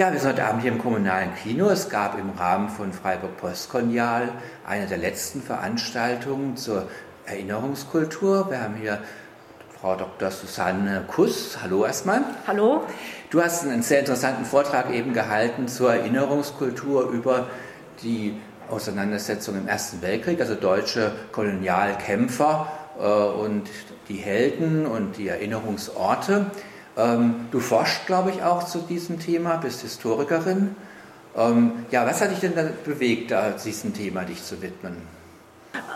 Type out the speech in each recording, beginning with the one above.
Ja, wir sind heute Abend hier im kommunalen Kino. Es gab im Rahmen von Freiburg Postkolonial eine der letzten Veranstaltungen zur Erinnerungskultur. Wir haben hier Frau Dr. Susanne Kuss. Hallo erstmal. Hallo. Du hast einen sehr interessanten Vortrag eben gehalten zur Erinnerungskultur über die Auseinandersetzung im Ersten Weltkrieg, also deutsche Kolonialkämpfer äh, und die Helden und die Erinnerungsorte. Ähm, du forschst, glaube ich, auch zu diesem Thema, bist Historikerin. Ähm, ja, was hat dich denn da bewegt, da diesem Thema dich zu widmen?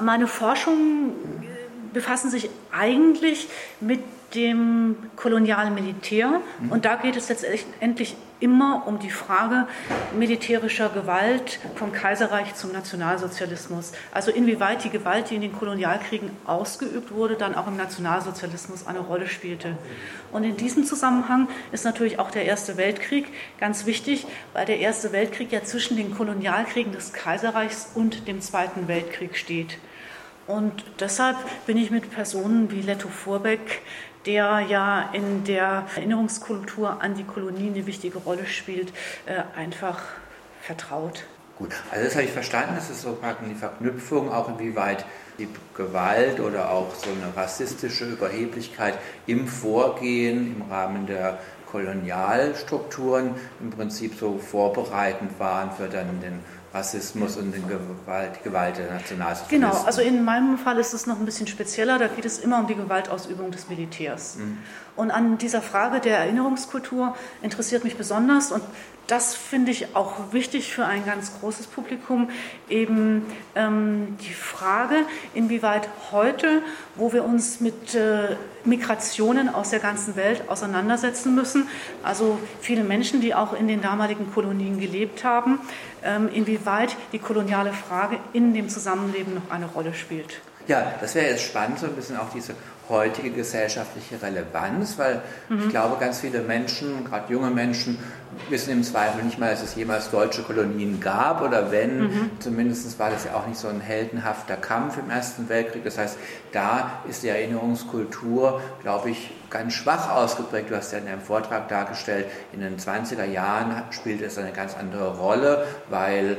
Meine Forschungen befassen sich eigentlich mit dem kolonialen Militär. Mhm. Und da geht es letztendlich immer um die Frage militärischer Gewalt vom Kaiserreich zum Nationalsozialismus. Also inwieweit die Gewalt, die in den Kolonialkriegen ausgeübt wurde, dann auch im Nationalsozialismus eine Rolle spielte. Und in diesem Zusammenhang ist natürlich auch der Erste Weltkrieg ganz wichtig, weil der Erste Weltkrieg ja zwischen den Kolonialkriegen des Kaiserreichs und dem Zweiten Weltkrieg steht. Und deshalb bin ich mit Personen wie Letto Vorbeck der ja in der Erinnerungskultur an die Kolonie eine wichtige Rolle spielt, äh, einfach vertraut. Gut, also das habe ich verstanden, das ist so die Verknüpfung, auch inwieweit die Gewalt oder auch so eine rassistische Überheblichkeit im Vorgehen im Rahmen der Kolonialstrukturen im Prinzip so vorbereitend waren für dann den Rassismus und den Gewalt, die Gewalt der Nationalsozialisten. Genau, also in meinem Fall ist es noch ein bisschen spezieller, da geht es immer um die Gewaltausübung des Militärs. Mhm. Und an dieser Frage der Erinnerungskultur interessiert mich besonders und das finde ich auch wichtig für ein ganz großes Publikum, eben ähm, die Frage, inwieweit heute, wo wir uns mit äh, Migrationen aus der ganzen Welt auseinandersetzen müssen, also viele Menschen, die auch in den damaligen Kolonien gelebt haben, ähm, inwieweit die koloniale Frage in dem Zusammenleben noch eine Rolle spielt. Ja, das wäre jetzt spannend, so ein bisschen auch diese heutige gesellschaftliche Relevanz, weil mhm. ich glaube, ganz viele Menschen, gerade junge Menschen, wissen im Zweifel nicht mal, dass es jemals deutsche Kolonien gab oder wenn, mhm. zumindest war das ja auch nicht so ein heldenhafter Kampf im Ersten Weltkrieg. Das heißt, da ist die Erinnerungskultur, glaube ich, ganz schwach ausgeprägt. Du hast ja in deinem Vortrag dargestellt, in den 20er Jahren spielt es eine ganz andere Rolle, weil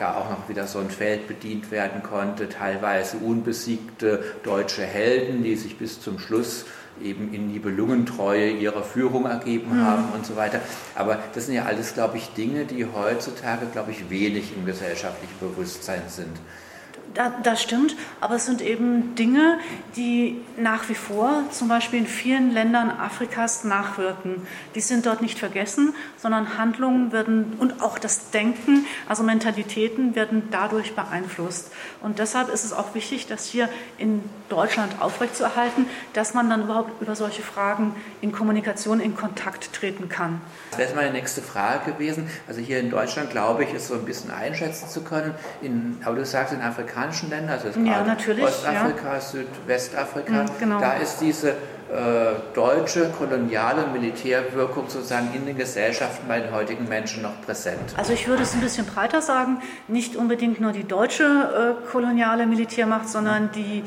da auch noch wieder so ein Feld bedient werden konnte, teilweise unbesiegte deutsche Helden, die sich bis zum Schluss eben in die Belungentreue ihrer Führung ergeben mhm. haben und so weiter. Aber das sind ja alles, glaube ich, Dinge, die heutzutage, glaube ich, wenig im gesellschaftlichen Bewusstsein sind. Das stimmt, aber es sind eben Dinge, die nach wie vor zum Beispiel in vielen Ländern Afrikas nachwirken. Die sind dort nicht vergessen, sondern Handlungen werden und auch das Denken, also Mentalitäten werden dadurch beeinflusst. Und deshalb ist es auch wichtig, das hier in Deutschland aufrechtzuerhalten, dass man dann überhaupt über solche Fragen in Kommunikation, in Kontakt treten kann. Das wäre meine nächste Frage gewesen. Also hier in Deutschland glaube ich, es so ein bisschen einschätzen zu können. In, aber du sagst in Afrika afrikanischen Ländern, also ja, Ostafrika, ja. Südwestafrika, mhm, genau. da ist diese äh, deutsche koloniale Militärwirkung sozusagen in den Gesellschaften bei den heutigen Menschen noch präsent? Also ich würde es ein bisschen breiter sagen, nicht unbedingt nur die deutsche äh, koloniale Militärmacht, sondern die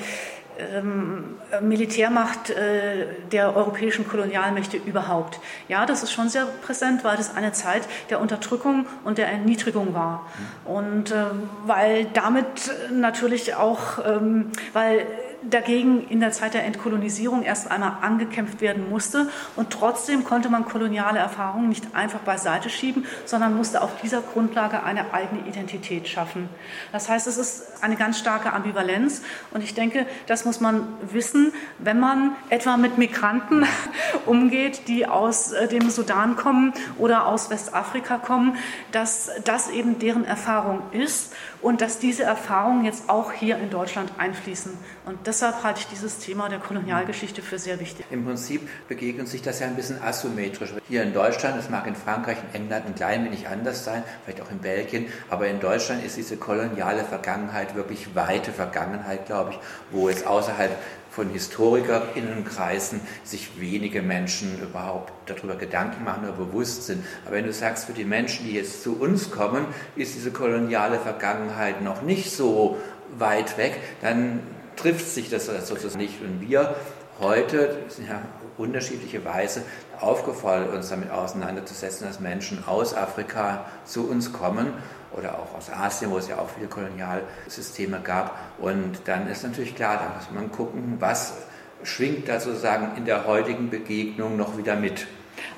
ähm, Militärmacht äh, der europäischen Kolonialmächte überhaupt. Ja, das ist schon sehr präsent, weil das eine Zeit der Unterdrückung und der Erniedrigung war. Und äh, weil damit natürlich auch, ähm, weil dagegen in der Zeit der Entkolonisierung erst einmal angekämpft werden musste. Und trotzdem konnte man koloniale Erfahrungen nicht einfach beiseite schieben, sondern musste auf dieser Grundlage eine eigene Identität schaffen. Das heißt, es ist eine ganz starke Ambivalenz. Und ich denke, das muss man wissen, wenn man etwa mit Migranten umgeht, die aus äh, dem Sudan kommen oder aus Westafrika kommen, dass das eben deren Erfahrung ist und dass diese Erfahrungen jetzt auch hier in Deutschland einfließen. Und deshalb halte ich dieses Thema der Kolonialgeschichte für sehr wichtig. Im Prinzip begegnet sich das ja ein bisschen asymmetrisch. Hier in Deutschland, es mag in Frankreich, in England ein klein wenig anders sein, vielleicht auch in Belgien, aber in Deutschland ist diese koloniale Vergangenheit wirklich weite Vergangenheit, glaube ich, wo es außerhalb von Historikerinnenkreisen sich wenige Menschen überhaupt darüber Gedanken machen oder bewusst sind. Aber wenn du sagst, für die Menschen, die jetzt zu uns kommen, ist diese koloniale Vergangenheit noch nicht so weit weg, dann trifft sich das sozusagen nicht. Und wir heute sind ja unterschiedliche Weise aufgefordert, uns damit auseinanderzusetzen, dass Menschen aus Afrika zu uns kommen oder auch aus Asien, wo es ja auch viele Kolonialsysteme gab. Und dann ist natürlich klar, da muss man gucken, was schwingt da sozusagen in der heutigen Begegnung noch wieder mit.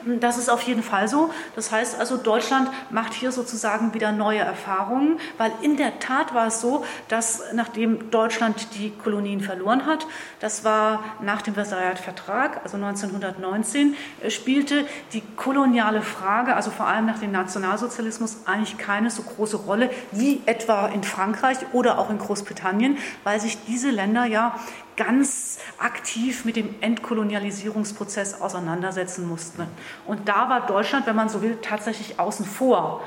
Das ist auf jeden Fall so. Das heißt also, Deutschland macht hier sozusagen wieder neue Erfahrungen, weil in der Tat war es so, dass nachdem Deutschland die Kolonien verloren hat, das war nach dem Versailler Vertrag, also 1919, äh, spielte die koloniale Frage, also vor allem nach dem Nationalsozialismus, eigentlich keine so große Rolle wie etwa in Frankreich oder auch in Großbritannien, weil sich diese Länder ja ganz aktiv mit dem Entkolonialisierungsprozess auseinandersetzen mussten. Und da war Deutschland, wenn man so will, tatsächlich außen vor.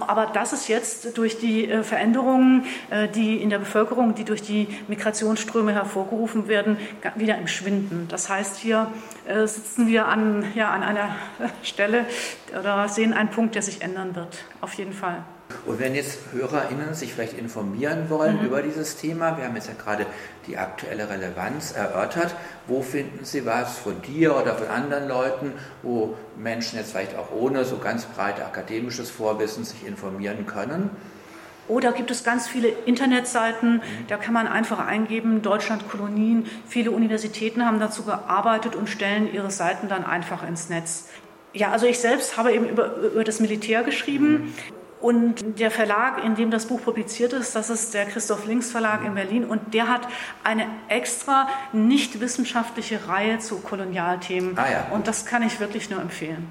Aber das ist jetzt durch die äh, Veränderungen, äh, die in der Bevölkerung, die durch die Migrationsströme hervorgerufen werden, wieder im Schwinden. Das heißt, hier äh, sitzen wir an, ja, an einer Stelle oder sehen einen Punkt, der sich ändern wird. Auf jeden Fall. Und wenn jetzt HörerInnen sich vielleicht informieren wollen mhm. über dieses Thema, wir haben jetzt ja gerade die aktuelle Relevanz erörtert, wo finden Sie was von dir oder von anderen Leuten, wo Menschen jetzt vielleicht auch ohne so ganz breite akademisches Vorwissen sich informieren können? Oder gibt es ganz viele Internetseiten, mhm. da kann man einfach eingeben, Deutschland Kolonien. Viele Universitäten haben dazu gearbeitet und stellen ihre Seiten dann einfach ins Netz. Ja, also ich selbst habe eben über, über das Militär geschrieben. Und der Verlag, in dem das Buch publiziert ist, das ist der Christoph Links Verlag in Berlin. Und der hat eine extra nicht wissenschaftliche Reihe zu Kolonialthemen. Ah, ja. Und das kann ich wirklich nur empfehlen.